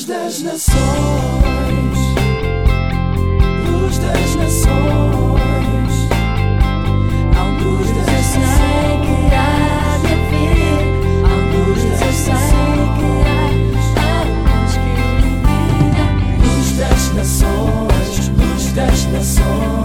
Luz das nações, luz das nações, a luz das sei que há de vir, a luz das ilumina. luz das nações, luz das nações.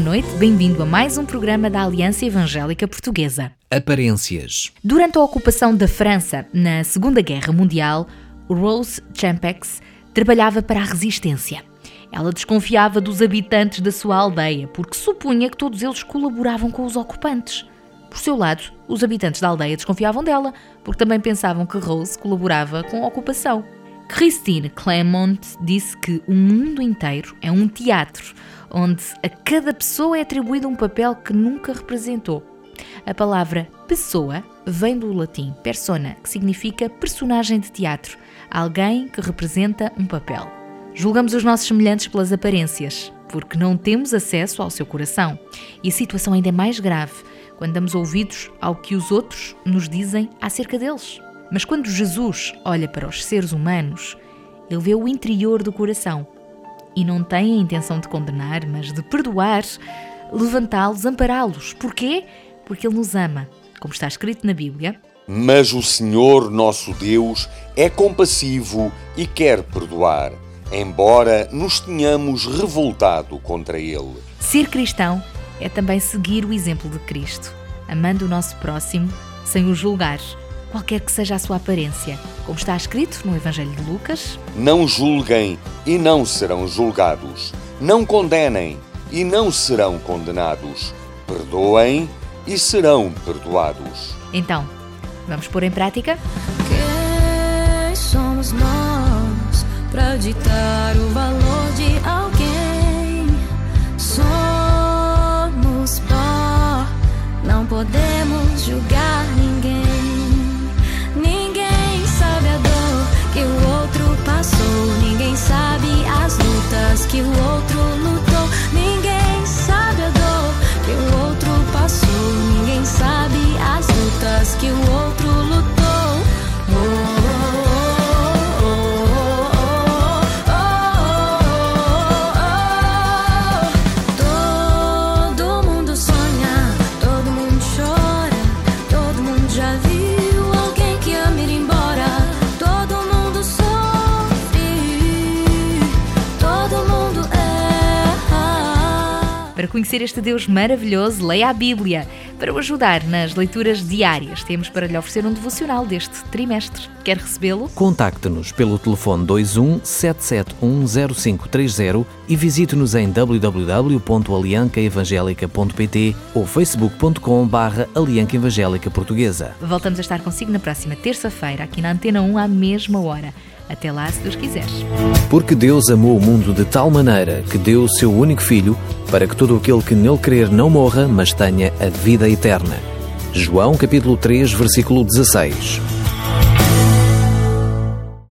Boa noite, bem-vindo a mais um programa da Aliança Evangélica Portuguesa. Aparências. Durante a ocupação da França na Segunda Guerra Mundial, Rose Champex trabalhava para a resistência. Ela desconfiava dos habitantes da sua aldeia porque supunha que todos eles colaboravam com os ocupantes. Por seu lado, os habitantes da aldeia desconfiavam dela porque também pensavam que Rose colaborava com a ocupação. Christine Clement disse que o mundo inteiro é um teatro onde a cada pessoa é atribuído um papel que nunca representou. A palavra pessoa vem do latim persona, que significa personagem de teatro, alguém que representa um papel. Julgamos os nossos semelhantes pelas aparências, porque não temos acesso ao seu coração. E a situação ainda é mais grave quando damos ouvidos ao que os outros nos dizem acerca deles. Mas quando Jesus olha para os seres humanos, ele vê o interior do coração e não tem a intenção de condenar, mas de perdoar, levantá-los, ampará-los. Porquê? Porque Ele nos ama, como está escrito na Bíblia. Mas o Senhor nosso Deus é compassivo e quer perdoar, embora nos tenhamos revoltado contra Ele. Ser cristão é também seguir o exemplo de Cristo, amando o nosso próximo sem o julgar, qualquer que seja a sua aparência, como está escrito no Evangelho de Lucas. Não julguem e não serão julgados. Não condenem e não serão condenados. Perdoem e serão perdoados. Então, vamos pôr em prática? Quem somos nós para ditar o valor Para conhecer este Deus maravilhoso, leia a Bíblia. Para o ajudar nas leituras diárias, temos para lhe oferecer um devocional deste trimestre. Quer recebê-lo? Contacte-nos pelo telefone 21 7710530 e visite-nos em www.aliancaevangelica.pt ou facebook.com barra Alianca Evangélica Portuguesa. Voltamos a estar consigo na próxima terça-feira, aqui na Antena 1, à mesma hora. Até lá, se Deus quiser. Porque Deus amou o mundo de tal maneira que deu o seu único Filho para que todo aquele que nele crer não morra, mas tenha a vida eterna. João capítulo 3, versículo 16.